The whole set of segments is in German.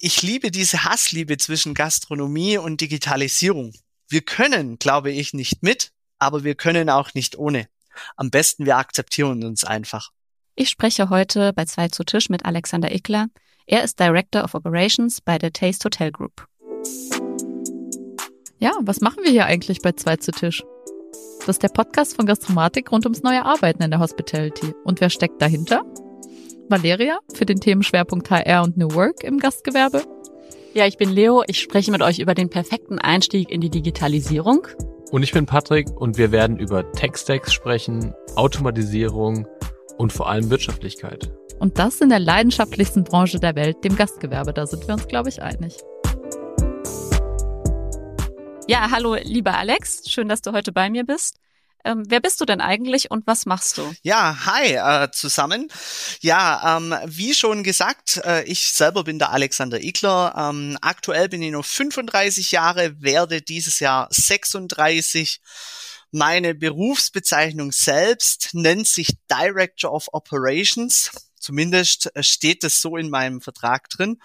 ich liebe diese Hassliebe zwischen Gastronomie und Digitalisierung. Wir können, glaube ich, nicht mit, aber wir können auch nicht ohne. Am besten wir akzeptieren uns einfach. Ich spreche heute bei zwei zu Tisch mit Alexander Ickler. Er ist Director of Operations bei der Taste Hotel Group. Ja, was machen wir hier eigentlich bei zwei zu Tisch? Das ist der Podcast von Gastromatik rund ums neue Arbeiten in der Hospitality. Und wer steckt dahinter? Valeria für den Themenschwerpunkt HR und New Work im Gastgewerbe. Ja, ich bin Leo. Ich spreche mit euch über den perfekten Einstieg in die Digitalisierung. Und ich bin Patrick und wir werden über Tech-Stacks sprechen, Automatisierung und vor allem Wirtschaftlichkeit. Und das in der leidenschaftlichsten Branche der Welt, dem Gastgewerbe. Da sind wir uns, glaube ich, einig. Ja, hallo, lieber Alex. Schön, dass du heute bei mir bist. Ähm, wer bist du denn eigentlich und was machst du? Ja, hi äh, zusammen. Ja, ähm, wie schon gesagt, äh, ich selber bin der Alexander Igler. Ähm, aktuell bin ich noch 35 Jahre, werde dieses Jahr 36. Meine Berufsbezeichnung selbst nennt sich Director of Operations. Zumindest äh, steht es so in meinem Vertrag drin.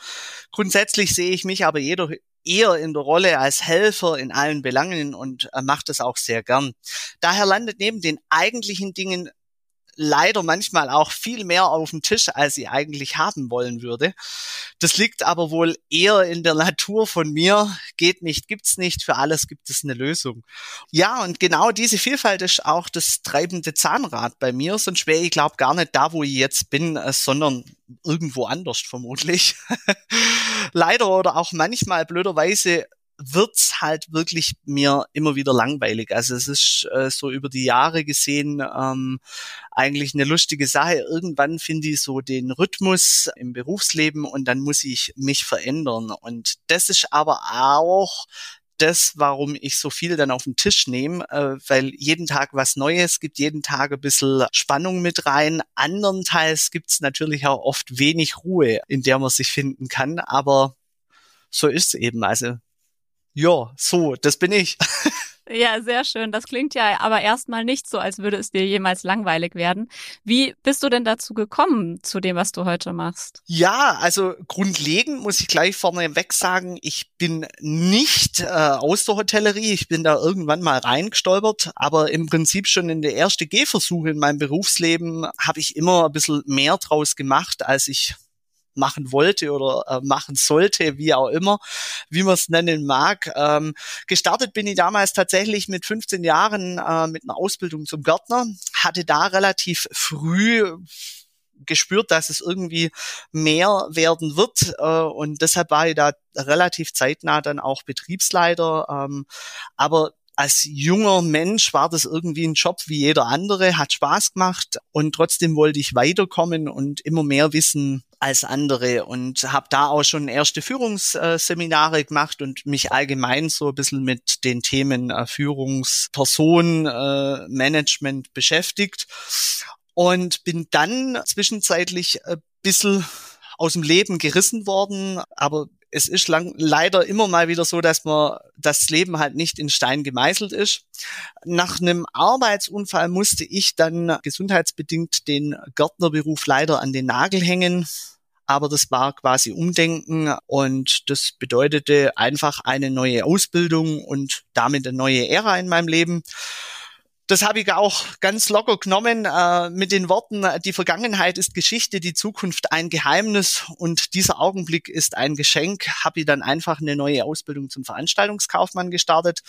Grundsätzlich sehe ich mich aber jeder, eher in der Rolle als Helfer in allen Belangen und äh, macht das auch sehr gern. Daher landet neben den eigentlichen Dingen leider manchmal auch viel mehr auf dem Tisch, als ich eigentlich haben wollen würde. Das liegt aber wohl eher in der Natur von mir. Geht nicht, gibt's nicht. Für alles gibt es eine Lösung. Ja, und genau diese Vielfalt ist auch das treibende Zahnrad bei mir. Sonst wäre ich, glaube gar nicht da, wo ich jetzt bin, äh, sondern irgendwo anders vermutlich. Leider oder auch manchmal blöderweise wird's halt wirklich mir immer wieder langweilig. Also es ist äh, so über die Jahre gesehen ähm, eigentlich eine lustige Sache. Irgendwann finde ich so den Rhythmus im Berufsleben und dann muss ich mich verändern. Und das ist aber auch das, warum ich so viel dann auf den Tisch nehme, äh, weil jeden Tag was Neues gibt, jeden Tag ein bisschen Spannung mit rein. Andernteils gibt's natürlich auch oft wenig Ruhe, in der man sich finden kann, aber so ist es eben. Also ja, so, das bin ich. Ja, sehr schön. Das klingt ja aber erstmal nicht so, als würde es dir jemals langweilig werden. Wie bist du denn dazu gekommen, zu dem, was du heute machst? Ja, also grundlegend muss ich gleich vorneweg sagen, ich bin nicht äh, aus der Hotellerie. Ich bin da irgendwann mal reingestolpert, aber im Prinzip schon in der ersten Gehversuche in meinem Berufsleben habe ich immer ein bisschen mehr draus gemacht, als ich machen wollte oder äh, machen sollte, wie auch immer, wie man es nennen mag. Ähm, gestartet bin ich damals tatsächlich mit 15 Jahren äh, mit einer Ausbildung zum Gärtner, hatte da relativ früh gespürt, dass es irgendwie mehr werden wird äh, und deshalb war ich da relativ zeitnah dann auch Betriebsleiter. Ähm, aber als junger Mensch war das irgendwie ein Job wie jeder andere, hat Spaß gemacht und trotzdem wollte ich weiterkommen und immer mehr wissen als andere und habe da auch schon erste Führungsseminare gemacht und mich allgemein so ein bisschen mit den Themen äh, Führungsperson, äh, Management beschäftigt und bin dann zwischenzeitlich ein bisschen aus dem Leben gerissen worden, aber es ist lang, leider immer mal wieder so, dass man das Leben halt nicht in Stein gemeißelt ist. Nach einem Arbeitsunfall musste ich dann gesundheitsbedingt den Gärtnerberuf leider an den Nagel hängen. Aber das war quasi Umdenken und das bedeutete einfach eine neue Ausbildung und damit eine neue Ära in meinem Leben das habe ich auch ganz locker genommen äh, mit den Worten, die Vergangenheit ist Geschichte, die Zukunft ein Geheimnis und dieser Augenblick ist ein Geschenk. Habe ich dann einfach eine neue Ausbildung zum Veranstaltungskaufmann gestartet,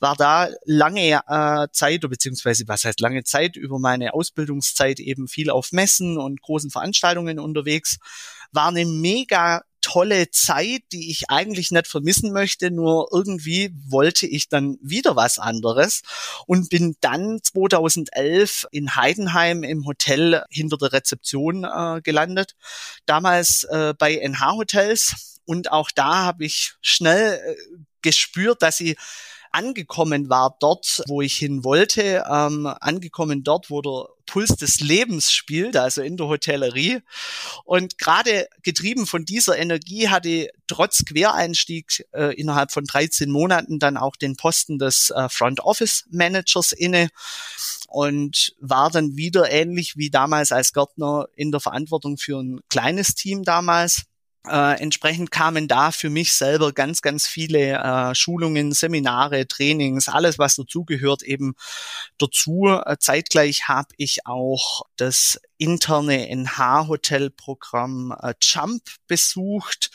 war da lange äh, Zeit, beziehungsweise was heißt lange Zeit, über meine Ausbildungszeit eben viel auf Messen und großen Veranstaltungen unterwegs. War eine mega tolle Zeit, die ich eigentlich nicht vermissen möchte, nur irgendwie wollte ich dann wieder was anderes und bin dann 2011 in Heidenheim im Hotel hinter der Rezeption äh, gelandet, damals äh, bei NH Hotels. Und auch da habe ich schnell äh, gespürt, dass ich angekommen war dort, wo ich hin wollte, ähm, angekommen dort, wo der Puls des Lebens spielt, also in der Hotellerie. Und gerade getrieben von dieser Energie hatte trotz Quereinstieg äh, innerhalb von 13 Monaten dann auch den Posten des äh, Front Office Managers inne und war dann wieder ähnlich wie damals als Gärtner in der Verantwortung für ein kleines Team damals Äh, entsprechend kamen da für mich selber ganz, ganz viele äh, Schulungen, Seminare, Trainings, alles, was dazugehört, eben dazu. Äh, zeitgleich habe ich auch das interne NH-Hotelprogramm äh, Jump besucht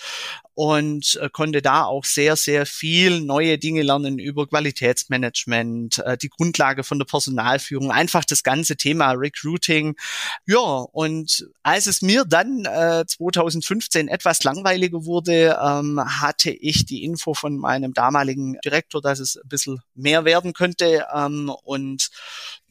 und äh, konnte da auch sehr, sehr viel neue Dinge lernen über Qualitätsmanagement, äh, die Grundlage von der Personalführung, einfach das ganze Thema Recruiting. Ja, und als es mir dann äh, 2015 etwas langweiliger wurde, ähm, hatte ich die Info von meinem damaligen Direktor, dass es ein bisschen mehr werden könnte ähm, und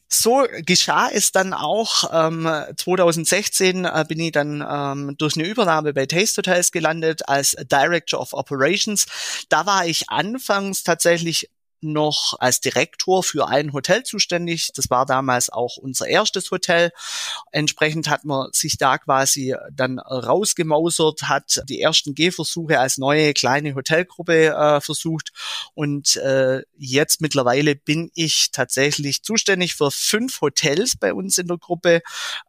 so geschah es dann auch. Ähm, 2016 äh, bin ich dann ähm, durch eine Übernahme bei Taste Hotels gelandet als Director of Operations. Da war ich anfangs tatsächlich noch als Direktor für ein Hotel zuständig. Das war damals auch unser erstes Hotel. Entsprechend hat man sich da quasi dann rausgemausert, hat die ersten Gehversuche als neue kleine Hotelgruppe äh, versucht und äh, jetzt mittlerweile bin ich tatsächlich zuständig für fünf Hotels bei uns in der Gruppe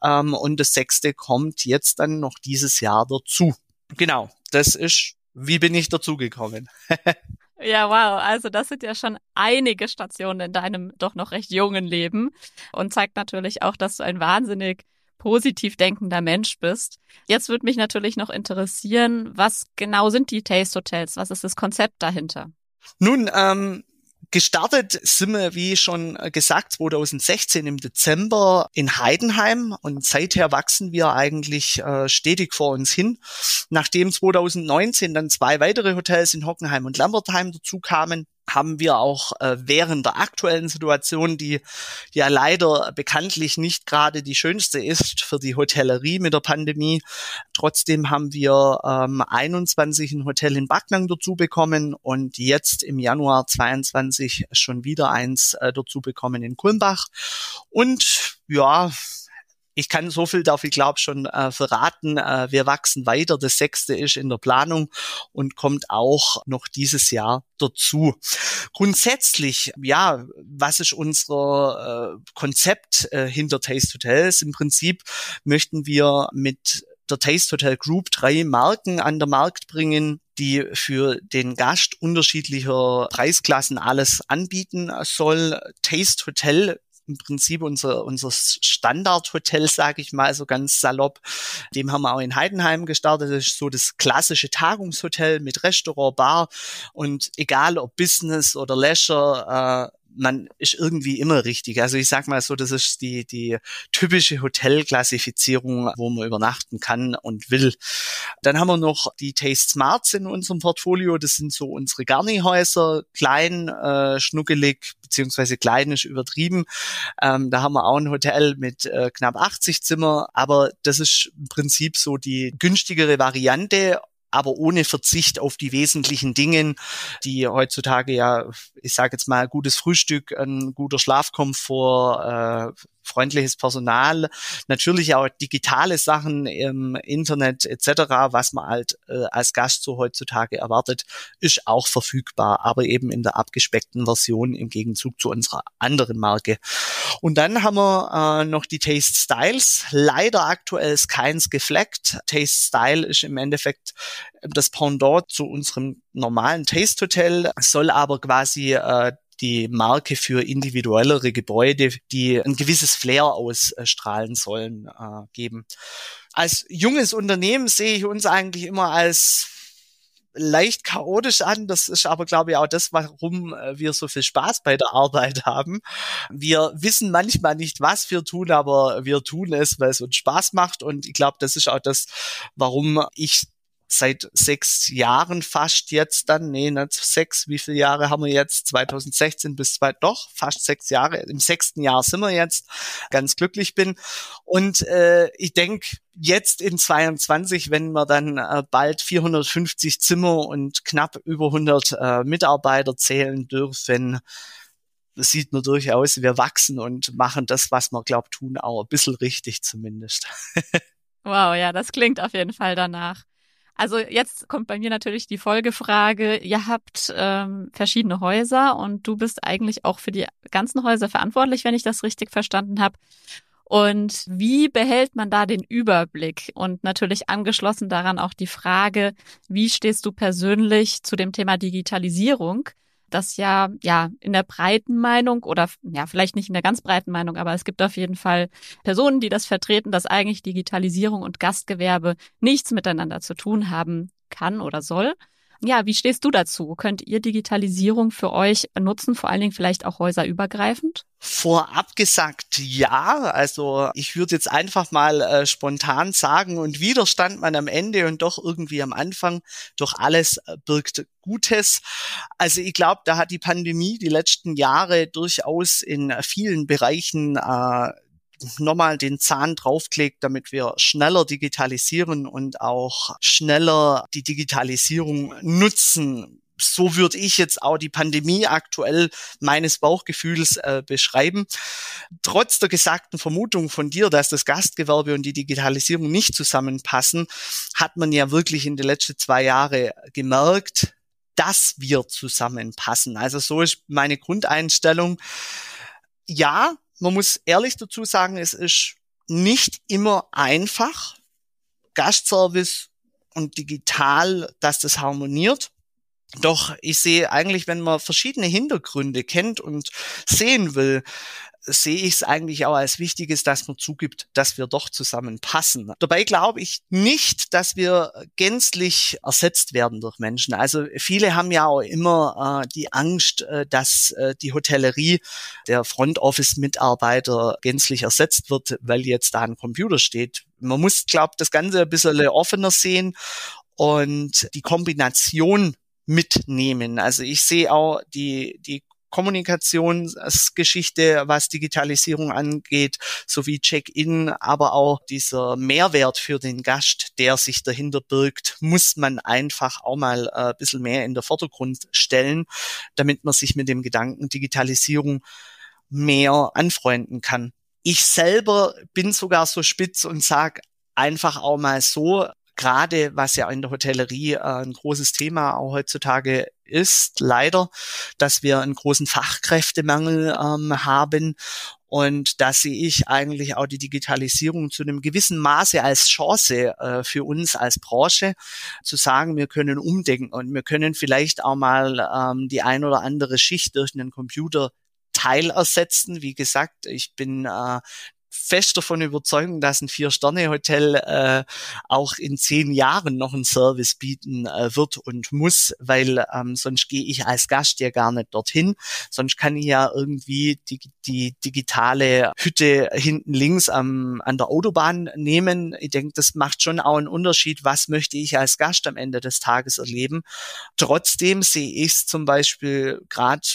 ähm, und das sechste kommt jetzt dann noch dieses Jahr dazu. Genau, das ist, wie bin ich dazugekommen? Ja, wow. Also das sind ja schon einige Stationen in deinem doch noch recht jungen Leben und zeigt natürlich auch, dass du ein wahnsinnig positiv denkender Mensch bist. Jetzt würde mich natürlich noch interessieren, was genau sind die Taste Hotels? Was ist das Konzept dahinter? Nun, ähm, Gestartet sind wir, wie schon gesagt, 2016 im Dezember in Heidenheim und seither wachsen wir eigentlich äh, stetig vor uns hin. Nachdem 2019 dann zwei weitere Hotels in Hockenheim und Lambertheim dazu kamen, haben wir auch äh, während der aktuellen Situation, die ja leider bekanntlich nicht gerade die schönste ist für die Hotellerie mit der Pandemie, trotzdem haben wir ähm, 21 ein Hotel in Backnang dazu bekommen und jetzt im Januar 22 schon wieder eins äh, dazu bekommen in Kulmbach. Und ja, ich kann so viel darf ich glaube schon äh, verraten. Äh, wir wachsen weiter. Das sechste ist in der Planung und kommt auch noch dieses Jahr dazu. Grundsätzlich, ja, was ist unser äh, Konzept äh, hinter Taste Hotels? Im Prinzip möchten wir mit der Taste Hotel Group drei Marken an der Markt bringen, die für den Gast unterschiedlicher Preisklassen alles anbieten soll. Taste Hotel im Prinzip unser, unser Standardhotel, sage ich mal, so ganz salopp. Dem haben wir auch in Heidenheim gestartet. Das ist so das klassische Tagungshotel mit Restaurant, Bar und egal ob Business oder Leisure, äh, man ist irgendwie immer richtig. Also ich sag mal so, das ist die, die typische Hotelklassifizierung, wo man übernachten kann und will. Dann haben wir noch die Taste Smarts in unserem Portfolio. Das sind so unsere Garni-Häuser, klein, äh, schnuckelig, beziehungsweise klein ist übertrieben. Ähm, da haben wir auch ein Hotel mit äh, knapp 80 Zimmer, aber das ist im Prinzip so die günstigere Variante aber ohne Verzicht auf die wesentlichen Dinge, die heutzutage ja, ich sage jetzt mal, gutes Frühstück, ein guter Schlafkomfort, äh, freundliches Personal, natürlich auch digitale Sachen im Internet etc., was man halt äh, als Gast so heutzutage erwartet, ist auch verfügbar, aber eben in der abgespeckten Version im Gegenzug zu unserer anderen Marke. Und dann haben wir äh, noch die Taste Styles. Leider aktuell ist keins gefleckt. Taste Style ist im Endeffekt das Pendant zu unserem normalen Taste Hotel, soll aber quasi äh, die Marke für individuellere Gebäude, die ein gewisses Flair ausstrahlen sollen, äh, geben. Als junges Unternehmen sehe ich uns eigentlich immer als leicht chaotisch an. Das ist aber, glaube ich, auch das, warum äh, wir so viel Spaß bei der Arbeit haben. Wir wissen manchmal nicht, was wir tun, aber wir tun es, weil es uns Spaß macht. Und ich glaube, das ist auch das, warum ich seit sechs Jahren fast jetzt dann, nee, nicht sechs, wie viele Jahre haben wir jetzt? 2016 bis zwei, doch, fast sechs Jahre. Im sechsten Jahr sind wir jetzt, ganz glücklich bin. Und äh, ich denke, jetzt in 22, wenn wir dann äh, bald 450 Zimmer und knapp über 100 äh, Mitarbeiter zählen dürfen, sieht nur durchaus, wir wachsen und machen das, was wir glaubt tun, auch ein bisschen richtig zumindest. wow, ja, das klingt auf jeden Fall danach. Also jetzt kommt bei mir natürlich die Folgefrage. Ihr habt ähm, verschiedene Häuser und du bist eigentlich auch für die ganzen Häuser verantwortlich, wenn ich das richtig verstanden habe. Und wie behält man da den Überblick? Und natürlich angeschlossen daran auch die Frage, wie stehst du persönlich zu dem Thema Digitalisierung? Das ja, ja, in der breiten Meinung oder ja, vielleicht nicht in der ganz breiten Meinung, aber es gibt auf jeden Fall Personen, die das vertreten, dass eigentlich Digitalisierung und Gastgewerbe nichts miteinander zu tun haben kann oder soll. Ja, wie stehst du dazu? Könnt ihr Digitalisierung für euch nutzen, vor allen Dingen vielleicht auch häuserübergreifend? Vorab gesagt, ja. Also ich würde jetzt einfach mal äh, spontan sagen, und Widerstand man am Ende und doch irgendwie am Anfang, doch alles äh, birgt Gutes. Also ich glaube, da hat die Pandemie die letzten Jahre durchaus in vielen Bereichen äh, nochmal den Zahn draufklickt, damit wir schneller digitalisieren und auch schneller die Digitalisierung nutzen. So würde ich jetzt auch die Pandemie aktuell meines Bauchgefühls äh, beschreiben. Trotz der gesagten Vermutung von dir, dass das Gastgewerbe und die Digitalisierung nicht zusammenpassen, hat man ja wirklich in den letzten zwei Jahren gemerkt, dass wir zusammenpassen. Also so ist meine Grundeinstellung. Ja, man muss ehrlich dazu sagen, es ist nicht immer einfach, Gastservice und digital, dass das harmoniert. Doch ich sehe eigentlich, wenn man verschiedene Hintergründe kennt und sehen will, sehe ich es eigentlich auch als Wichtiges, dass man zugibt, dass wir doch zusammenpassen. Dabei glaube ich nicht, dass wir gänzlich ersetzt werden durch Menschen. Also viele haben ja auch immer äh, die Angst, äh, dass äh, die Hotellerie, der Front Office Mitarbeiter gänzlich ersetzt wird, weil jetzt da ein Computer steht. Man muss, glaube das Ganze ein bisschen offener sehen und die Kombination mitnehmen. Also ich sehe auch die, die Kommunikationsgeschichte, was Digitalisierung angeht, sowie Check-in, aber auch dieser Mehrwert für den Gast, der sich dahinter birgt, muss man einfach auch mal äh, ein bisschen mehr in den Vordergrund stellen, damit man sich mit dem Gedanken Digitalisierung mehr anfreunden kann. Ich selber bin sogar so spitz und sage einfach auch mal so, gerade was ja in der Hotellerie äh, ein großes Thema auch heutzutage ist, leider, dass wir einen großen Fachkräftemangel ähm, haben. Und da sehe ich eigentlich auch die Digitalisierung zu einem gewissen Maße als Chance äh, für uns als Branche, zu sagen, wir können umdenken und wir können vielleicht auch mal ähm, die ein oder andere Schicht durch einen Computer Teil ersetzen. Wie gesagt, ich bin äh, fest davon überzeugt, dass ein Vier-Sterne-Hotel äh, auch in zehn Jahren noch einen Service bieten äh, wird und muss, weil ähm, sonst gehe ich als Gast ja gar nicht dorthin. Sonst kann ich ja irgendwie die, die digitale Hütte hinten links am, an der Autobahn nehmen. Ich denke, das macht schon auch einen Unterschied, was möchte ich als Gast am Ende des Tages erleben. Trotzdem sehe ich es zum Beispiel gerade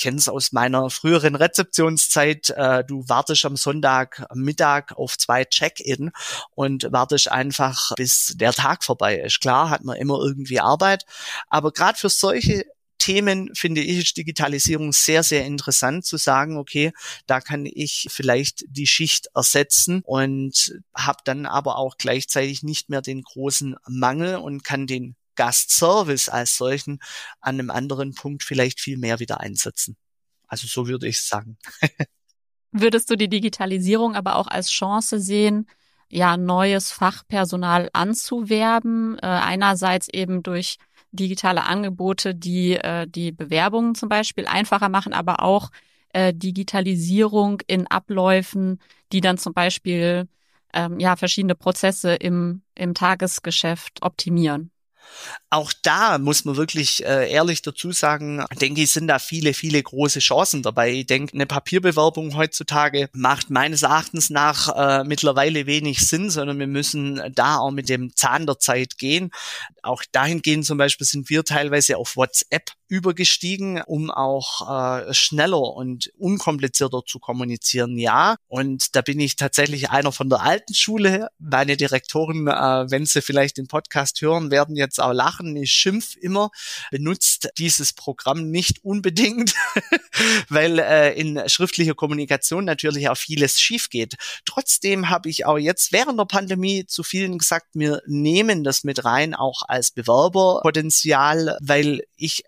kenne es aus meiner früheren Rezeptionszeit. Äh, du wartest am Sonntag Mittag auf zwei Check-in und wartest einfach, bis der Tag vorbei ist. Klar, hat man immer irgendwie Arbeit, aber gerade für solche Themen finde ich Digitalisierung sehr, sehr interessant zu sagen, okay, da kann ich vielleicht die Schicht ersetzen und habe dann aber auch gleichzeitig nicht mehr den großen Mangel und kann den Gastservice als solchen an einem anderen Punkt vielleicht viel mehr wieder einsetzen. Also so würde ich sagen. Würdest du die Digitalisierung aber auch als Chance sehen, ja, neues Fachpersonal anzuwerben? Äh, einerseits eben durch digitale Angebote, die äh, die Bewerbungen zum Beispiel einfacher machen, aber auch äh, Digitalisierung in Abläufen, die dann zum Beispiel ähm, ja verschiedene Prozesse im, im Tagesgeschäft optimieren. Auch da muss man wirklich äh, ehrlich dazu sagen, denke ich, sind da viele, viele große Chancen dabei. Ich denke, eine Papierbewerbung heutzutage macht meines Erachtens nach äh, mittlerweile wenig Sinn, sondern wir müssen da auch mit dem Zahn der Zeit gehen. Auch dahingehend zum Beispiel sind wir teilweise auf WhatsApp übergestiegen, um auch äh, schneller und unkomplizierter zu kommunizieren. Ja, und da bin ich tatsächlich einer von der alten Schule. Meine Direktoren, äh, wenn sie vielleicht den Podcast hören, werden jetzt auch lachen. Ich schimpf immer, benutzt dieses Programm nicht unbedingt, weil äh, in schriftlicher Kommunikation natürlich auch vieles schief geht. Trotzdem habe ich auch jetzt während der Pandemie zu vielen gesagt, wir nehmen das mit rein, auch als Bewerberpotenzial, weil ich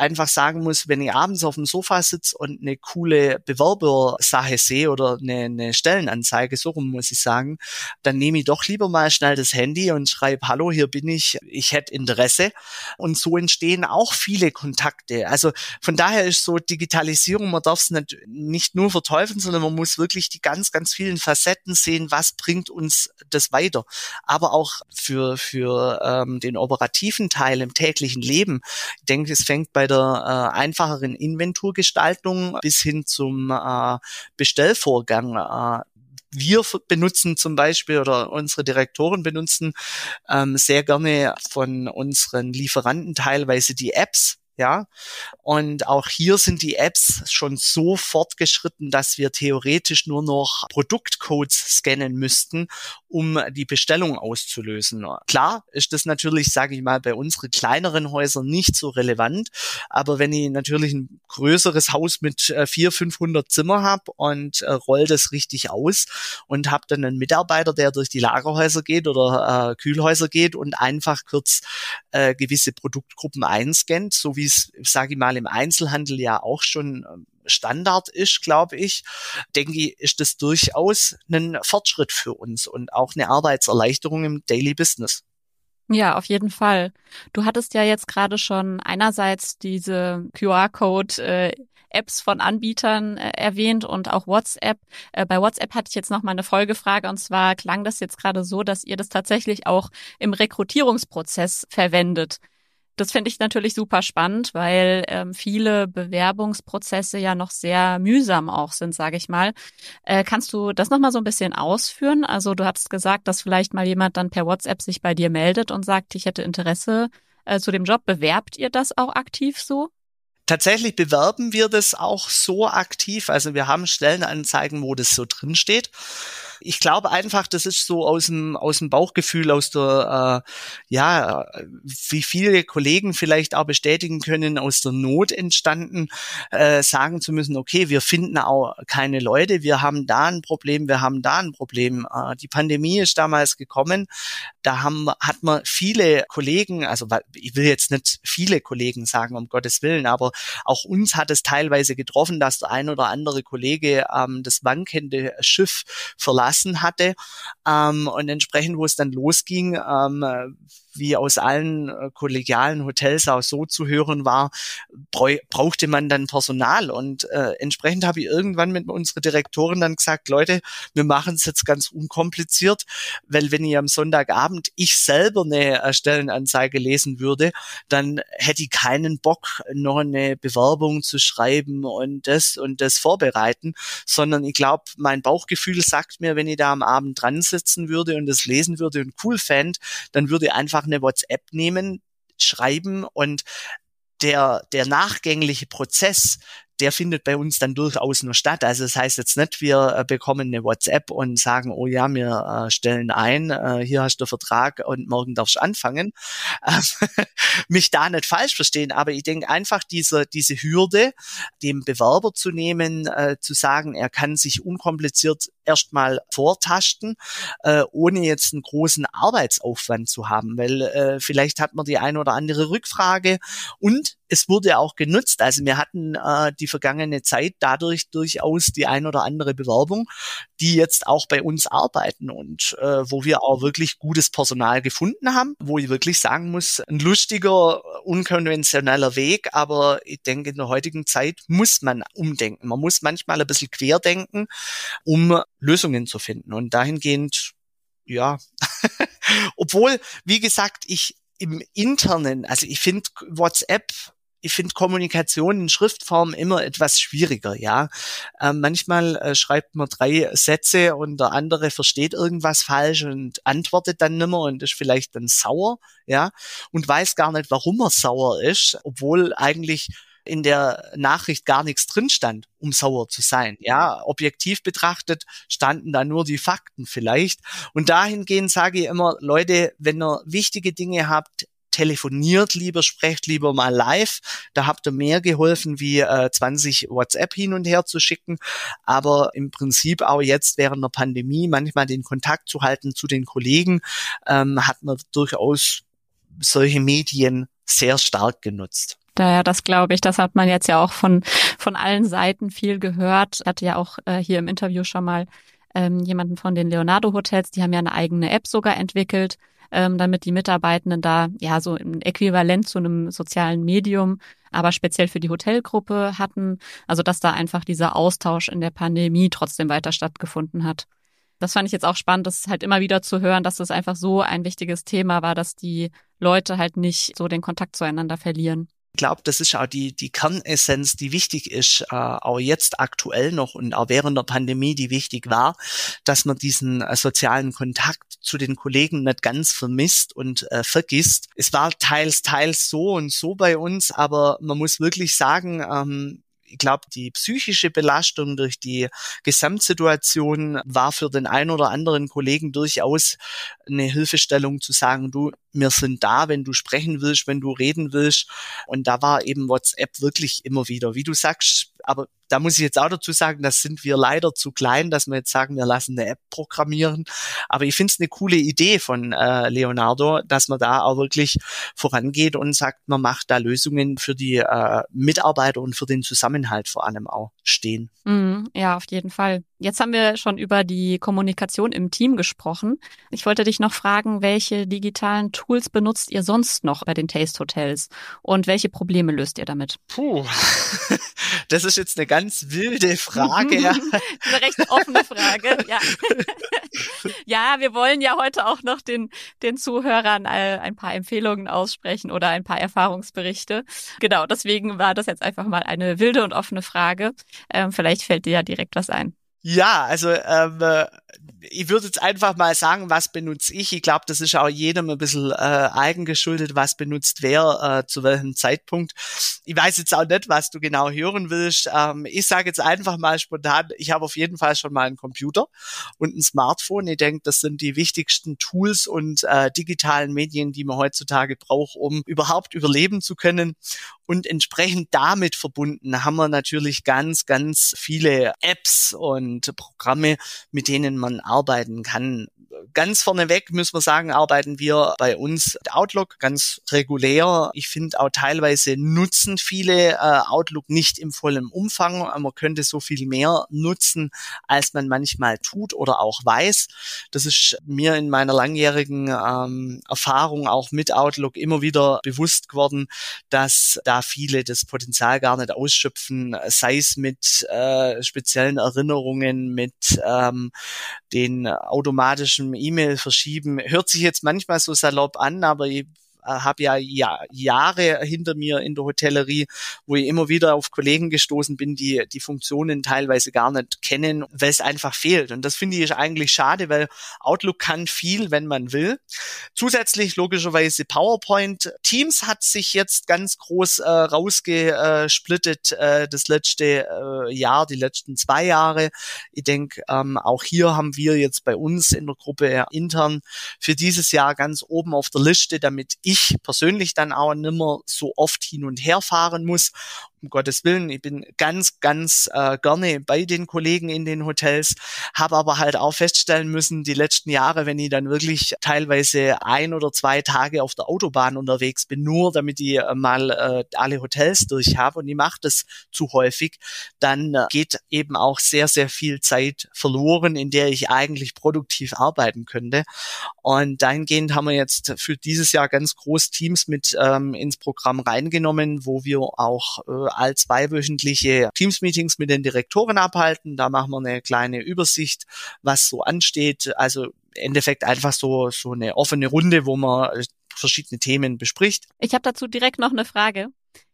einfach sagen muss, wenn ich abends auf dem Sofa sitze und eine coole Bewerbersache sehe oder eine, eine Stellenanzeige, so rum muss ich sagen, dann nehme ich doch lieber mal schnell das Handy und schreibe, hallo, hier bin ich, ich hätte Interesse. Und so entstehen auch viele Kontakte. Also von daher ist so Digitalisierung, man darf es nicht, nicht nur verteufeln, sondern man muss wirklich die ganz, ganz vielen Facetten sehen, was bringt uns das weiter. Aber auch für, für ähm, den operativen Teil im täglichen Leben. Ich denke, es fängt bei der äh, einfacheren Inventurgestaltung bis hin zum äh, Bestellvorgang. Äh, wir benutzen zum Beispiel oder unsere Direktoren benutzen ähm, sehr gerne von unseren Lieferanten teilweise die Apps, ja. Und auch hier sind die Apps schon so fortgeschritten, dass wir theoretisch nur noch Produktcodes scannen müssten, um die Bestellung auszulösen. Klar ist das natürlich, sage ich mal, bei unseren kleineren Häusern nicht so relevant, aber wenn ich natürlich ein größeres Haus mit äh, 400, 500 Zimmer habe und äh, roll das richtig aus und habe dann einen Mitarbeiter, der durch die Lagerhäuser geht oder äh, Kühlhäuser geht und einfach kurz äh, gewisse Produktgruppen einscannt, so wie es, sage ich mal, im Einzelhandel ja auch schon ähm, Standard ist, glaube ich, denke ich, ist das durchaus ein Fortschritt für uns und auch eine Arbeitserleichterung im Daily Business. Ja, auf jeden Fall. Du hattest ja jetzt gerade schon einerseits diese QR-Code äh, Apps von Anbietern äh, erwähnt und auch WhatsApp. Äh, bei WhatsApp hatte ich jetzt noch mal eine Folgefrage und zwar klang das jetzt gerade so, dass ihr das tatsächlich auch im Rekrutierungsprozess verwendet. Das finde ich natürlich super spannend, weil ähm, viele Bewerbungsprozesse ja noch sehr mühsam auch sind, sage ich mal. Äh, kannst du das nochmal so ein bisschen ausführen? Also du hast gesagt, dass vielleicht mal jemand dann per WhatsApp sich bei dir meldet und sagt, ich hätte Interesse äh, zu dem Job. Bewerbt ihr das auch aktiv so? Tatsächlich bewerben wir das auch so aktiv. Also wir haben Stellenanzeigen, wo das so drin steht. Ich glaube einfach, das ist so aus dem, aus dem Bauchgefühl, aus der, äh, ja, wie viele Kollegen vielleicht auch bestätigen können, aus der Not entstanden, äh, sagen zu müssen, okay, wir finden auch keine Leute, wir haben da ein Problem, wir haben da ein Problem. Äh, die Pandemie ist damals gekommen, da haben, hat man viele Kollegen, also ich will jetzt nicht viele Kollegen sagen, um Gottes Willen, aber auch uns hat es teilweise getroffen, dass der ein oder andere Kollege ähm, das wankende Schiff verlassen verlassen hatte. Ähm, und entsprechend, wo es dann losging, ähm, wie aus allen äh, kollegialen Hotels auch so zu hören war, brauchte man dann Personal. Und äh, entsprechend habe ich irgendwann mit unserer Direktorin dann gesagt, Leute, wir machen es jetzt ganz unkompliziert, weil wenn ich am Sonntagabend ich selber eine äh, Stellenanzeige lesen würde, dann hätte ich keinen Bock, noch eine Bewerbung zu schreiben und das und das vorbereiten, sondern ich glaube, mein Bauchgefühl sagt mir, wenn ich da am Abend dran sitzen würde und das lesen würde und cool fände, dann würde ich einfach eine WhatsApp nehmen, schreiben und der, der nachgängliche Prozess, der findet bei uns dann durchaus nur statt. Also das heißt jetzt nicht, wir äh, bekommen eine WhatsApp und sagen, oh ja, wir äh, stellen ein, äh, hier hast du Vertrag und morgen darfst du anfangen. mich da nicht falsch verstehen, aber ich denke einfach diese, diese Hürde, dem Bewerber zu nehmen, zu sagen, er kann sich unkompliziert erstmal vortasten, äh, ohne jetzt einen großen Arbeitsaufwand zu haben, weil äh, vielleicht hat man die eine oder andere Rückfrage und es wurde auch genutzt. Also wir hatten äh, die vergangene Zeit dadurch durchaus die ein oder andere Bewerbung, die jetzt auch bei uns arbeiten und äh, wo wir auch wirklich gutes Personal gefunden haben, wo ich wirklich sagen muss, ein lustiger, unkonventioneller Weg, aber ich denke, in der heutigen Zeit muss man umdenken. Man muss manchmal ein bisschen querdenken, um Lösungen zu finden. Und dahingehend, ja, obwohl, wie gesagt, ich im internen, also ich finde WhatsApp ich finde Kommunikation in Schriftform immer etwas schwieriger, ja. Äh, manchmal äh, schreibt man drei Sätze und der andere versteht irgendwas falsch und antwortet dann nimmer und ist vielleicht dann sauer, ja, und weiß gar nicht, warum er sauer ist, obwohl eigentlich in der Nachricht gar nichts drin stand, um sauer zu sein. Ja, objektiv betrachtet standen da nur die Fakten vielleicht. Und dahingehend sage ich immer, Leute, wenn ihr wichtige Dinge habt, telefoniert lieber, sprecht lieber mal live. Da habt ihr mehr geholfen, wie äh, 20 WhatsApp hin und her zu schicken. Aber im Prinzip auch jetzt während der Pandemie manchmal den Kontakt zu halten zu den Kollegen, ähm, hat man durchaus solche Medien sehr stark genutzt. Daher, das glaube ich, das hat man jetzt ja auch von, von allen Seiten viel gehört. Hatte ja auch äh, hier im Interview schon mal ähm, jemanden von den Leonardo Hotels, die haben ja eine eigene App sogar entwickelt, ähm, damit die Mitarbeitenden da ja so ein Äquivalent zu einem sozialen Medium, aber speziell für die Hotelgruppe hatten. Also dass da einfach dieser Austausch in der Pandemie trotzdem weiter stattgefunden hat. Das fand ich jetzt auch spannend, das halt immer wieder zu hören, dass das einfach so ein wichtiges Thema war, dass die Leute halt nicht so den Kontakt zueinander verlieren. Ich glaube, das ist auch die, die Kernessenz, die wichtig ist, äh, auch jetzt aktuell noch und auch während der Pandemie, die wichtig war, dass man diesen äh, sozialen Kontakt zu den Kollegen nicht ganz vermisst und äh, vergisst. Es war teils, teils so und so bei uns, aber man muss wirklich sagen, ähm, ich glaube, die psychische Belastung durch die Gesamtsituation war für den einen oder anderen Kollegen durchaus eine Hilfestellung zu sagen, du, wir sind da, wenn du sprechen willst, wenn du reden willst. Und da war eben WhatsApp wirklich immer wieder, wie du sagst, aber da muss ich jetzt auch dazu sagen, das sind wir leider zu klein, dass wir jetzt sagen, wir lassen eine App programmieren. Aber ich finde es eine coole Idee von äh, Leonardo, dass man da auch wirklich vorangeht und sagt, man macht da Lösungen für die äh, Mitarbeiter und für den Zusammenhalt vor allem auch stehen. Mm, ja, auf jeden Fall. Jetzt haben wir schon über die Kommunikation im Team gesprochen. Ich wollte dich noch fragen, welche digitalen Tools benutzt ihr sonst noch bei den Taste Hotels und welche Probleme löst ihr damit? Puh, das ist jetzt eine ganz wilde Frage. eine recht offene Frage, ja. ja, wir wollen ja heute auch noch den, den Zuhörern ein paar Empfehlungen aussprechen oder ein paar Erfahrungsberichte. Genau, deswegen war das jetzt einfach mal eine wilde und offene Frage. Ähm, vielleicht fällt dir ja direkt was ein. Ja, also ähm, äh, ich würde jetzt einfach mal sagen, was benutze ich. Ich glaube, das ist auch jedem ein bisschen äh, eigengeschuldet, was benutzt wer äh, zu welchem Zeitpunkt. Ich weiß jetzt auch nicht, was du genau hören willst. Ähm, ich sage jetzt einfach mal spontan, ich habe auf jeden Fall schon mal einen Computer und ein Smartphone. Ich denke, das sind die wichtigsten Tools und äh, digitalen Medien, die man heutzutage braucht, um überhaupt überleben zu können. Und entsprechend damit verbunden haben wir natürlich ganz, ganz viele Apps und Programme, mit denen man arbeiten kann. Ganz vorneweg müssen wir sagen, arbeiten wir bei uns Outlook ganz regulär. Ich finde auch teilweise nutzen viele äh, Outlook nicht im vollen Umfang. Man könnte so viel mehr nutzen, als man manchmal tut oder auch weiß. Das ist mir in meiner langjährigen ähm, Erfahrung auch mit Outlook immer wieder bewusst geworden, dass da viele das Potenzial gar nicht ausschöpfen, sei es mit äh, speziellen Erinnerungen, mit ähm, den automatischen E-Mail verschieben. Hört sich jetzt manchmal so salopp an, aber habe ja, ja Jahre hinter mir in der Hotellerie, wo ich immer wieder auf Kollegen gestoßen bin, die die Funktionen teilweise gar nicht kennen, weil es einfach fehlt. Und das finde ich eigentlich schade, weil Outlook kann viel, wenn man will. Zusätzlich logischerweise PowerPoint. Teams hat sich jetzt ganz groß äh, rausgesplittet äh, das letzte äh, Jahr, die letzten zwei Jahre. Ich denke, ähm, auch hier haben wir jetzt bei uns in der Gruppe intern für dieses Jahr ganz oben auf der Liste, damit ich persönlich dann auch nimmer so oft hin und her fahren muss um Gottes Willen, ich bin ganz, ganz äh, gerne bei den Kollegen in den Hotels, habe aber halt auch feststellen müssen, die letzten Jahre, wenn ich dann wirklich teilweise ein oder zwei Tage auf der Autobahn unterwegs bin, nur damit ich äh, mal äh, alle Hotels durch habe und ich mache das zu häufig, dann äh, geht eben auch sehr, sehr viel Zeit verloren, in der ich eigentlich produktiv arbeiten könnte. Und dahingehend haben wir jetzt für dieses Jahr ganz groß Teams mit ähm, ins Programm reingenommen, wo wir auch äh, all zweiwöchentliche Teams-Meetings mit den Direktoren abhalten. Da machen wir eine kleine Übersicht, was so ansteht. Also im Endeffekt einfach so, so eine offene Runde, wo man äh, verschiedene Themen bespricht. Ich habe dazu direkt noch eine Frage.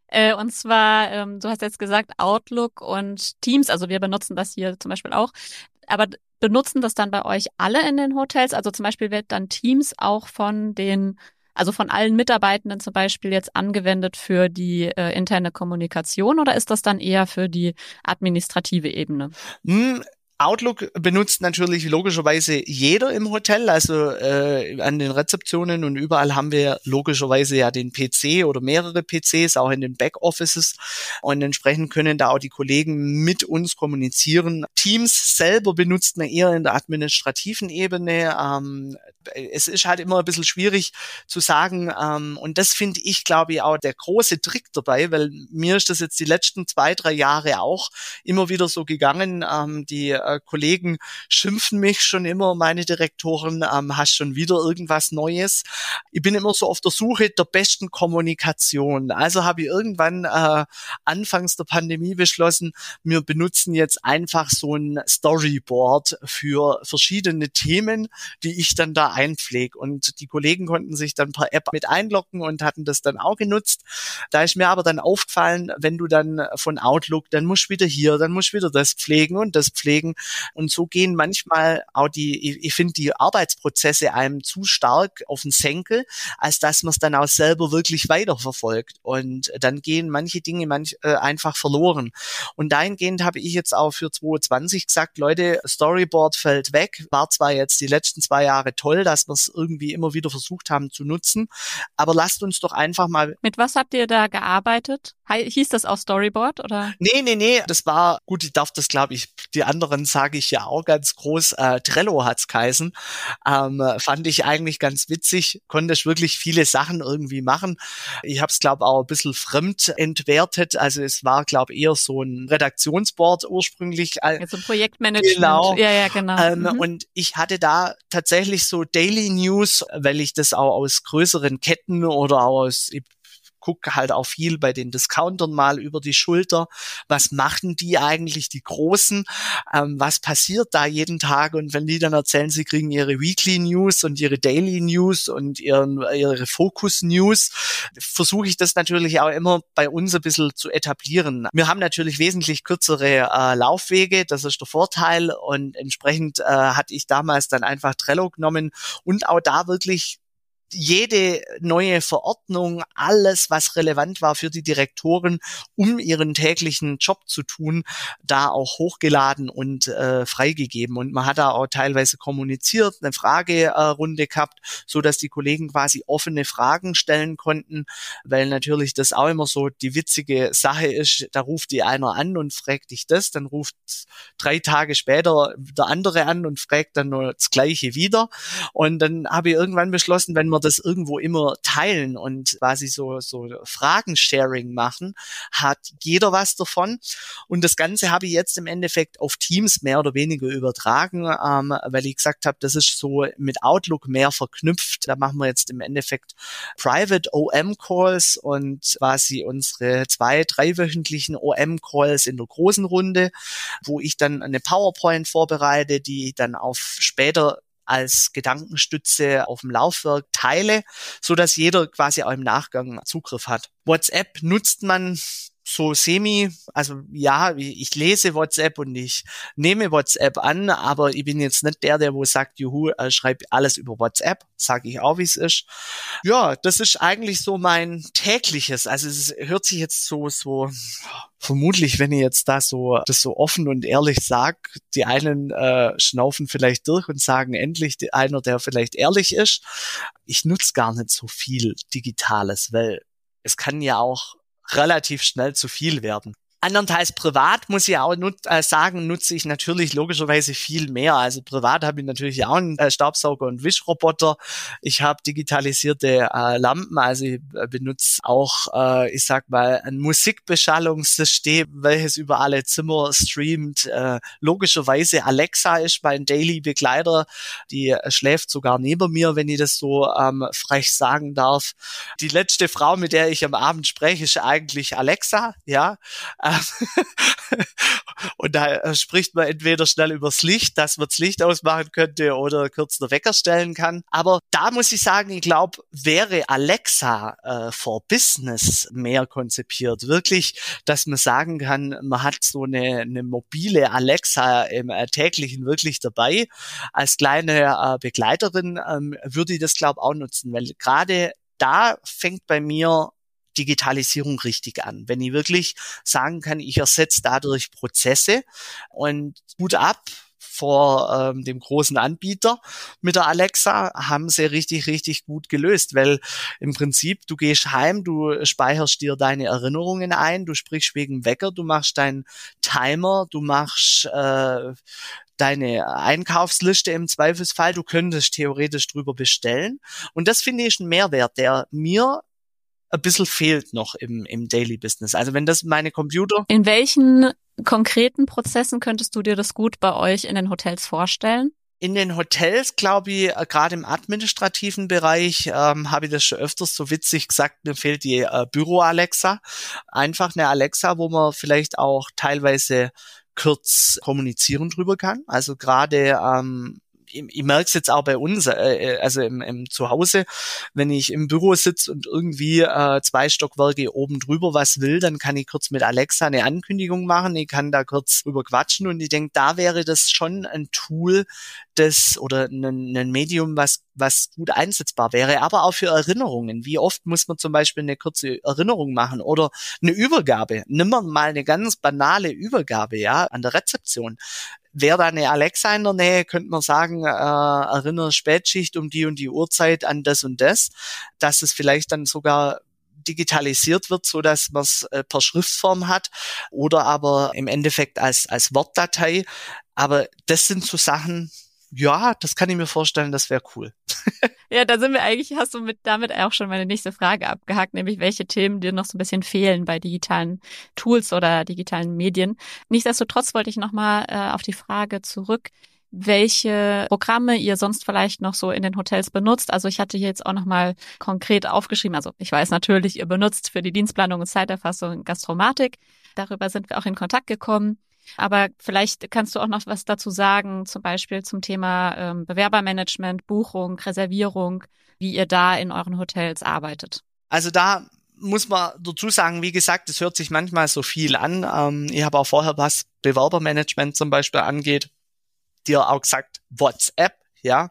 Äh, und zwar, ähm, du hast jetzt gesagt Outlook und Teams, also wir benutzen das hier zum Beispiel auch. Aber benutzen das dann bei euch alle in den Hotels? Also zum Beispiel wird dann Teams auch von den also von allen Mitarbeitenden zum Beispiel jetzt angewendet für die äh, interne Kommunikation oder ist das dann eher für die administrative Ebene? Hm, Outlook benutzt natürlich logischerweise jeder im Hotel, also äh, an den Rezeptionen und überall haben wir logischerweise ja den PC oder mehrere PCs, auch in den Backoffices und entsprechend können da auch die Kollegen mit uns kommunizieren. Teams selber benutzt man eher in der administrativen Ebene. Ähm, es ist halt immer ein bisschen schwierig zu sagen. Ähm, und das finde ich, glaube ich, auch der große Trick dabei, weil mir ist das jetzt die letzten zwei, drei Jahre auch immer wieder so gegangen. Ähm, die äh, Kollegen schimpfen mich schon immer, meine Direktoren, ähm, hast schon wieder irgendwas Neues. Ich bin immer so auf der Suche der besten Kommunikation. Also habe ich irgendwann äh, anfangs der Pandemie beschlossen, wir benutzen jetzt einfach so ein Storyboard für verschiedene Themen, die ich dann da einpflege. Und die Kollegen konnten sich dann per App mit einloggen und hatten das dann auch genutzt. Da ist mir aber dann aufgefallen, wenn du dann von Outlook, dann musst du wieder hier, dann musst du wieder das pflegen und das pflegen. Und so gehen manchmal auch die, ich, finde die Arbeitsprozesse einem zu stark auf den Senkel, als dass man es dann auch selber wirklich weiterverfolgt. Und dann gehen manche Dinge manch, äh, einfach verloren. Und dahingehend habe ich jetzt auch für 2020 gesagt, Leute, Storyboard fällt weg. War zwar jetzt die letzten zwei Jahre toll, dass wir es irgendwie immer wieder versucht haben zu nutzen, aber lasst uns doch einfach mal. Mit was habt ihr da gearbeitet? Hieß das auch Storyboard oder? Nee, nee, nee, das war, gut, ich darf das glaube ich, die anderen sage ich ja auch ganz groß, äh, Trello hat's geheißen. Ähm, fand ich eigentlich ganz witzig, konnte ich wirklich viele Sachen irgendwie machen. Ich habe es glaube auch ein bisschen fremd entwertet, also es war glaube eher so ein Redaktionsboard ursprünglich. Jetzt so ein Projektmanagement. Genau. Ja, ja, genau. Ähm, mhm. Und ich hatte da tatsächlich so Daily News, weil ich das auch aus größeren Ketten oder auch aus gucke halt auch viel bei den Discountern mal über die Schulter. Was machen die eigentlich, die Großen? Ähm, was passiert da jeden Tag? Und wenn die dann erzählen, sie kriegen ihre Weekly News und ihre Daily News und ihren, ihre Focus News, versuche ich das natürlich auch immer bei uns ein bisschen zu etablieren. Wir haben natürlich wesentlich kürzere äh, Laufwege, das ist der Vorteil und entsprechend äh, hatte ich damals dann einfach Trello genommen und auch da wirklich jede neue Verordnung, alles, was relevant war für die Direktoren, um ihren täglichen Job zu tun, da auch hochgeladen und äh, freigegeben. Und man hat da auch teilweise kommuniziert, eine Fragerunde gehabt, so dass die Kollegen quasi offene Fragen stellen konnten, weil natürlich das auch immer so die witzige Sache ist, da ruft die einer an und fragt dich das, dann ruft drei Tage später der andere an und fragt dann nur das Gleiche wieder. Und dann habe ich irgendwann beschlossen, wenn man wir das irgendwo immer teilen und quasi so, so Fragen-Sharing machen, hat jeder was davon. Und das Ganze habe ich jetzt im Endeffekt auf Teams mehr oder weniger übertragen, ähm, weil ich gesagt habe, das ist so mit Outlook mehr verknüpft. Da machen wir jetzt im Endeffekt Private OM-Calls und quasi unsere zwei, dreiwöchentlichen OM-Calls in der großen Runde, wo ich dann eine PowerPoint vorbereite, die dann auf später als Gedankenstütze auf dem Laufwerk teile, so dass jeder quasi auch im Nachgang Zugriff hat. WhatsApp nutzt man so semi, also ja, ich lese WhatsApp und ich nehme WhatsApp an, aber ich bin jetzt nicht der, der wo sagt, juhu, äh, schreib alles über WhatsApp, sage ich auch, wie es ist. Ja, das ist eigentlich so mein tägliches, also es hört sich jetzt so, so vermutlich, wenn ich jetzt da so das so offen und ehrlich sag, die einen äh, schnaufen vielleicht durch und sagen endlich die, einer, der vielleicht ehrlich ist. Ich nutze gar nicht so viel Digitales, weil es kann ja auch relativ schnell zu viel werden. Andernteils privat muss ich auch nut äh, sagen, nutze ich natürlich logischerweise viel mehr. Also privat habe ich natürlich auch einen äh, Staubsauger und Wischroboter. Ich habe digitalisierte äh, Lampen, also ich äh, benutze auch, äh, ich sag mal, ein Musikbeschallungssystem, welches über alle Zimmer streamt. Äh, logischerweise Alexa ist mein Daily Begleiter. Die äh, schläft sogar neben mir, wenn ich das so ähm, frech sagen darf. Die letzte Frau, mit der ich am Abend spreche, ist eigentlich Alexa, ja. Äh, und da äh, spricht man entweder schnell übers Licht, dass man das Licht ausmachen könnte oder kurz den Wecker stellen kann. Aber da muss ich sagen, ich glaube, wäre Alexa äh, for Business mehr konzipiert. Wirklich, dass man sagen kann, man hat so eine, eine mobile Alexa im äh, täglichen wirklich dabei. Als kleine äh, Begleiterin ähm, würde ich das, glaube auch nutzen, weil gerade da fängt bei mir Digitalisierung richtig an. Wenn ich wirklich sagen kann, ich ersetze dadurch Prozesse und gut ab, vor ähm, dem großen Anbieter mit der Alexa, haben sie richtig, richtig gut gelöst, weil im Prinzip du gehst heim, du speicherst dir deine Erinnerungen ein, du sprichst wegen Wecker, du machst deinen Timer, du machst äh, deine Einkaufsliste im Zweifelsfall, du könntest theoretisch drüber bestellen. Und das finde ich ein Mehrwert, der mir ein bisschen fehlt noch im, im Daily Business. Also wenn das meine Computer. In welchen konkreten Prozessen könntest du dir das gut bei euch in den Hotels vorstellen? In den Hotels, glaube ich, äh, gerade im administrativen Bereich, ähm, habe ich das schon öfters so witzig gesagt, mir fehlt die äh, Büro-Alexa. Einfach eine Alexa, wo man vielleicht auch teilweise kurz kommunizieren drüber kann. Also gerade ähm, ich, ich merke es jetzt auch bei uns, äh, äh, also im, im Zuhause, wenn ich im Büro sitze und irgendwie äh, zwei Stockwerke oben drüber was will, dann kann ich kurz mit Alexa eine Ankündigung machen, ich kann da kurz drüber quatschen und ich denke, da wäre das schon ein Tool, das oder ein, ein Medium, was was gut einsetzbar wäre, aber auch für Erinnerungen. Wie oft muss man zum Beispiel eine kurze Erinnerung machen oder eine Übergabe? Nimm mal eine ganz banale Übergabe, ja, an der Rezeption wäre da eine Alexa in der Nähe, könnte man sagen, äh, erinnere Spätschicht um die und die Uhrzeit an das und das, dass es vielleicht dann sogar digitalisiert wird, so dass man es äh, per Schriftform hat oder aber im Endeffekt als als Wortdatei. Aber das sind so Sachen, ja, das kann ich mir vorstellen, das wäre cool. ja, da sind wir eigentlich, hast du mit, damit auch schon meine nächste Frage abgehakt, nämlich welche Themen dir noch so ein bisschen fehlen bei digitalen Tools oder digitalen Medien. Nichtsdestotrotz wollte ich nochmal äh, auf die Frage zurück, welche Programme ihr sonst vielleicht noch so in den Hotels benutzt. Also ich hatte hier jetzt auch nochmal konkret aufgeschrieben, also ich weiß natürlich, ihr benutzt für die Dienstplanung und Zeiterfassung Gastromatik. Darüber sind wir auch in Kontakt gekommen. Aber vielleicht kannst du auch noch was dazu sagen, zum Beispiel zum Thema ähm, Bewerbermanagement, Buchung, Reservierung, wie ihr da in euren Hotels arbeitet. Also da muss man dazu sagen, wie gesagt, es hört sich manchmal so viel an. Ähm, ich habe auch vorher, was Bewerbermanagement zum Beispiel angeht, dir auch gesagt, WhatsApp ja.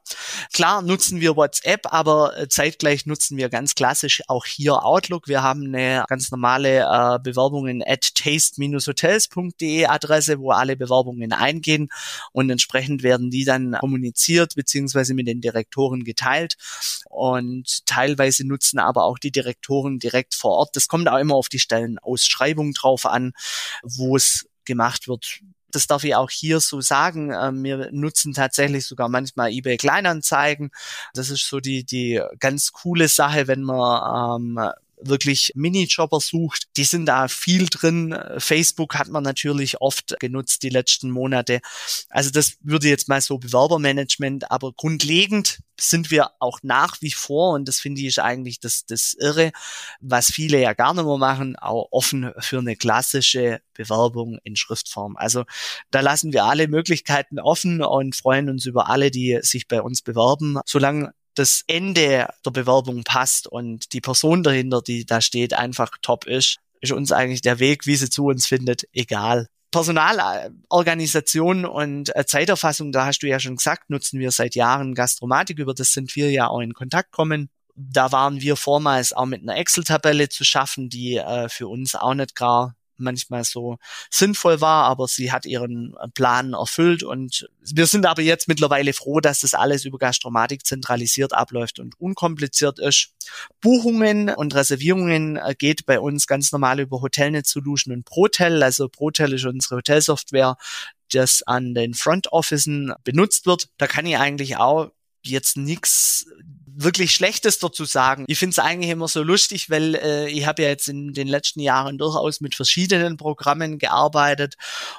Klar nutzen wir WhatsApp, aber äh, zeitgleich nutzen wir ganz klassisch auch hier Outlook. Wir haben eine ganz normale äh, Bewerbungen at taste-hotels.de Adresse, wo alle Bewerbungen eingehen und entsprechend werden die dann kommuniziert beziehungsweise mit den Direktoren geteilt und teilweise nutzen aber auch die Direktoren direkt vor Ort. Das kommt auch immer auf die Stellenausschreibung drauf an, wo es gemacht wird das darf ich auch hier so sagen. Ähm, wir nutzen tatsächlich sogar manchmal eBay Kleinanzeigen. Das ist so die, die ganz coole Sache, wenn man ähm, wirklich Minijobber sucht, die sind da viel drin. Facebook hat man natürlich oft genutzt die letzten Monate. Also das würde jetzt mal so Bewerbermanagement, aber grundlegend sind wir auch nach wie vor, und das finde ich eigentlich das, das Irre, was viele ja gar nicht mehr machen, auch offen für eine klassische Bewerbung in Schriftform. Also da lassen wir alle Möglichkeiten offen und freuen uns über alle, die sich bei uns bewerben. Solange das Ende der Bewerbung passt und die Person dahinter, die da steht, einfach top ist, ist uns eigentlich der Weg, wie sie zu uns findet, egal. Personalorganisation und äh, Zeiterfassung, da hast du ja schon gesagt, nutzen wir seit Jahren Gastromatik, über das sind wir ja auch in Kontakt kommen. Da waren wir vormals auch mit einer Excel-Tabelle zu schaffen, die äh, für uns auch nicht gar manchmal so sinnvoll war, aber sie hat ihren Plan erfüllt und wir sind aber jetzt mittlerweile froh, dass das alles über Gastromatik zentralisiert abläuft und unkompliziert ist. Buchungen und Reservierungen äh, geht bei uns ganz normal über Hotelnet Solution und Protel, also Protel ist unsere Hotelsoftware, das an den Front Officen benutzt wird. Da kann ich eigentlich auch jetzt nichts wirklich Schlechtes dazu sagen. Ich finde es eigentlich immer so lustig, weil äh, ich habe ja jetzt in den letzten Jahren durchaus mit verschiedenen Programmen gearbeitet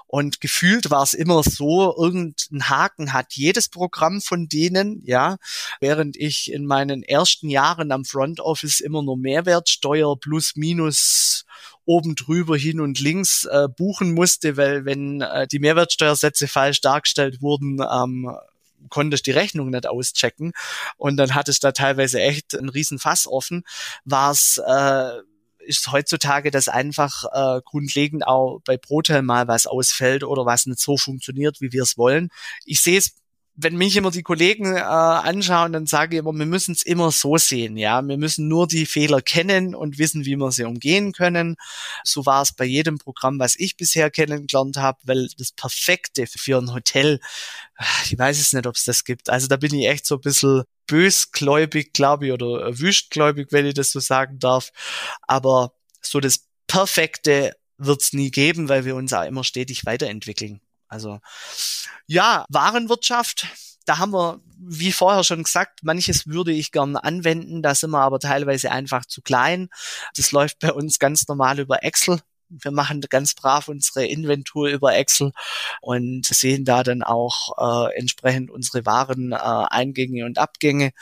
und gefühlt war es immer so, irgendein Haken hat jedes Programm von denen, ja, während ich in meinen ersten Jahren am Front Office immer nur Mehrwertsteuer plus minus oben drüber hin und links äh, buchen musste, weil wenn äh, die Mehrwertsteuersätze falsch dargestellt wurden, ähm, konntest die Rechnung nicht auschecken und dann hattest da teilweise echt einen riesen Fass offen, war es äh, ist heutzutage, dass einfach äh, grundlegend auch bei Protel mal was ausfällt oder was nicht so funktioniert, wie wir es wollen. Ich sehe es wenn mich immer die Kollegen äh, anschauen, dann sage ich immer, wir müssen es immer so sehen, ja. Wir müssen nur die Fehler kennen und wissen, wie wir sie umgehen können. So war es bei jedem Programm, was ich bisher kennengelernt habe, weil das Perfekte für ein Hotel, ich weiß es nicht, ob es das gibt. Also da bin ich echt so ein bisschen bösgläubig, glaube ich, oder wüstgläubig, wenn ich das so sagen darf. Aber so das Perfekte wird es nie geben, weil wir uns auch immer stetig weiterentwickeln. Also ja, Warenwirtschaft, da haben wir, wie vorher schon gesagt, manches würde ich gerne anwenden, da sind wir aber teilweise einfach zu klein. Das läuft bei uns ganz normal über Excel. Wir machen ganz brav unsere Inventur über Excel und sehen da dann auch äh, entsprechend unsere Wareneingänge äh, und Abgänge.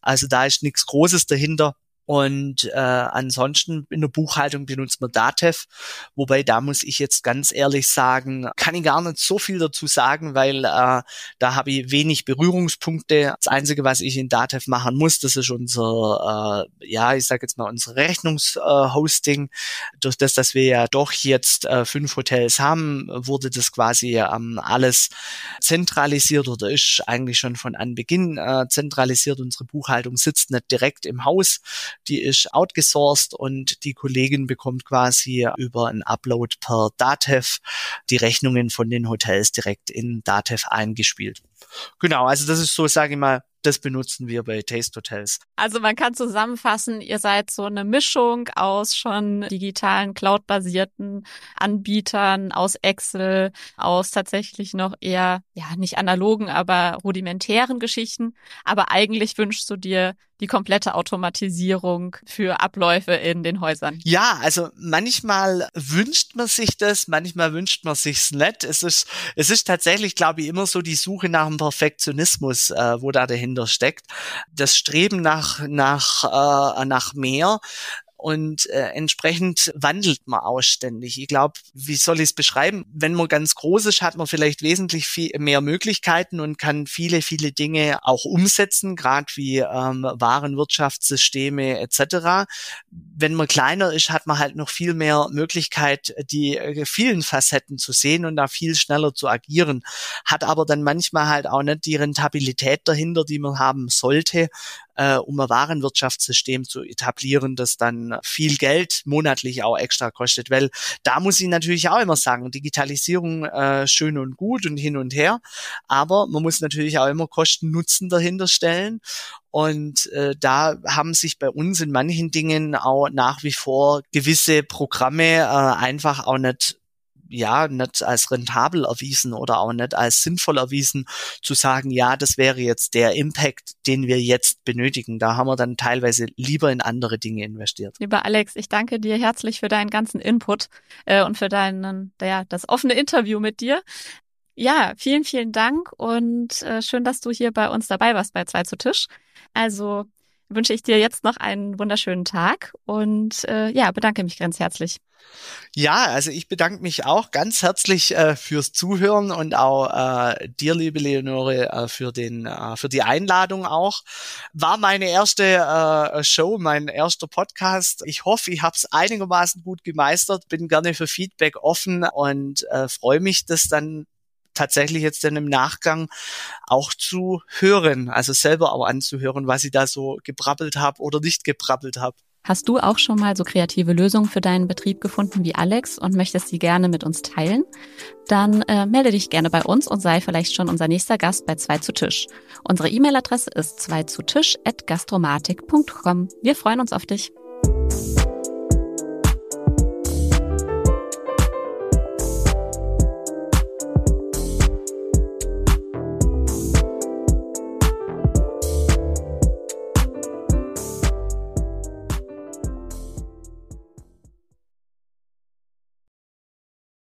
Also da ist nichts Großes dahinter. Und äh, ansonsten in der Buchhaltung benutzt man Datev, wobei da muss ich jetzt ganz ehrlich sagen, kann ich gar nicht so viel dazu sagen, weil äh, da habe ich wenig Berührungspunkte. Das Einzige, was ich in Datev machen muss, das ist unser, äh, ja, ich sage jetzt mal unser Rechnungshosting. Äh, Durch das, dass wir ja doch jetzt äh, fünf Hotels haben, wurde das quasi ähm, alles zentralisiert oder ist eigentlich schon von Anbeginn äh, zentralisiert. Unsere Buchhaltung sitzt nicht direkt im Haus die ist outgesourced und die Kollegin bekommt quasi über ein Upload per Datev die Rechnungen von den Hotels direkt in Datev eingespielt. Genau, also das ist so, sage ich mal, das benutzen wir bei Taste Hotels. Also man kann zusammenfassen, ihr seid so eine Mischung aus schon digitalen, cloud-basierten Anbietern, aus Excel, aus tatsächlich noch eher, ja, nicht analogen, aber rudimentären Geschichten. Aber eigentlich wünschst du dir die komplette Automatisierung für Abläufe in den Häusern. Ja, also manchmal wünscht man sich das, manchmal wünscht man sich's nicht. Es ist, es ist tatsächlich, glaube ich, immer so die Suche nach dem Perfektionismus, äh, wo da dahinter steckt. Das Streben nach, nach, äh, nach mehr und äh, entsprechend wandelt man auch ständig. Ich glaube, wie soll ich es beschreiben? Wenn man ganz groß ist, hat man vielleicht wesentlich viel mehr Möglichkeiten und kann viele, viele Dinge auch umsetzen, gerade wie ähm, Warenwirtschaftssysteme etc. Wenn man kleiner ist, hat man halt noch viel mehr Möglichkeit, die äh, vielen Facetten zu sehen und da viel schneller zu agieren. Hat aber dann manchmal halt auch nicht die Rentabilität dahinter, die man haben sollte, äh, um ein Warenwirtschaftssystem zu etablieren, das dann viel Geld monatlich auch extra kostet. Weil da muss ich natürlich auch immer sagen, Digitalisierung äh, schön und gut und hin und her, aber man muss natürlich auch immer Kosten-Nutzen dahinter stellen. Und äh, da haben sich bei uns in manchen Dingen auch nach wie vor gewisse Programme äh, einfach auch nicht ja nicht als rentabel erwiesen oder auch nicht als sinnvoll erwiesen, zu sagen, ja, das wäre jetzt der Impact, den wir jetzt benötigen. Da haben wir dann teilweise lieber in andere Dinge investiert. Lieber Alex, ich danke dir herzlich für deinen ganzen Input äh, und für deinen, ja, das offene Interview mit dir. Ja, vielen, vielen Dank und äh, schön, dass du hier bei uns dabei warst bei Zwei zu Tisch. Also wünsche ich dir jetzt noch einen wunderschönen Tag und äh, ja, bedanke mich ganz herzlich. Ja, also ich bedanke mich auch ganz herzlich äh, fürs Zuhören und auch äh, dir, liebe Leonore, äh, für den äh, für die Einladung auch. War meine erste äh, Show, mein erster Podcast. Ich hoffe, ich habe es einigermaßen gut gemeistert. Bin gerne für Feedback offen und äh, freue mich, das dann tatsächlich jetzt dann im Nachgang auch zu hören, also selber auch anzuhören, was ich da so gebrabbelt habe oder nicht gebrabbelt habe. Hast du auch schon mal so kreative Lösungen für deinen Betrieb gefunden wie Alex und möchtest sie gerne mit uns teilen? Dann äh, melde dich gerne bei uns und sei vielleicht schon unser nächster Gast bei 2 zu Tisch. Unsere E-Mail-Adresse ist 2 zu Tisch at gastromatik.com. Wir freuen uns auf dich.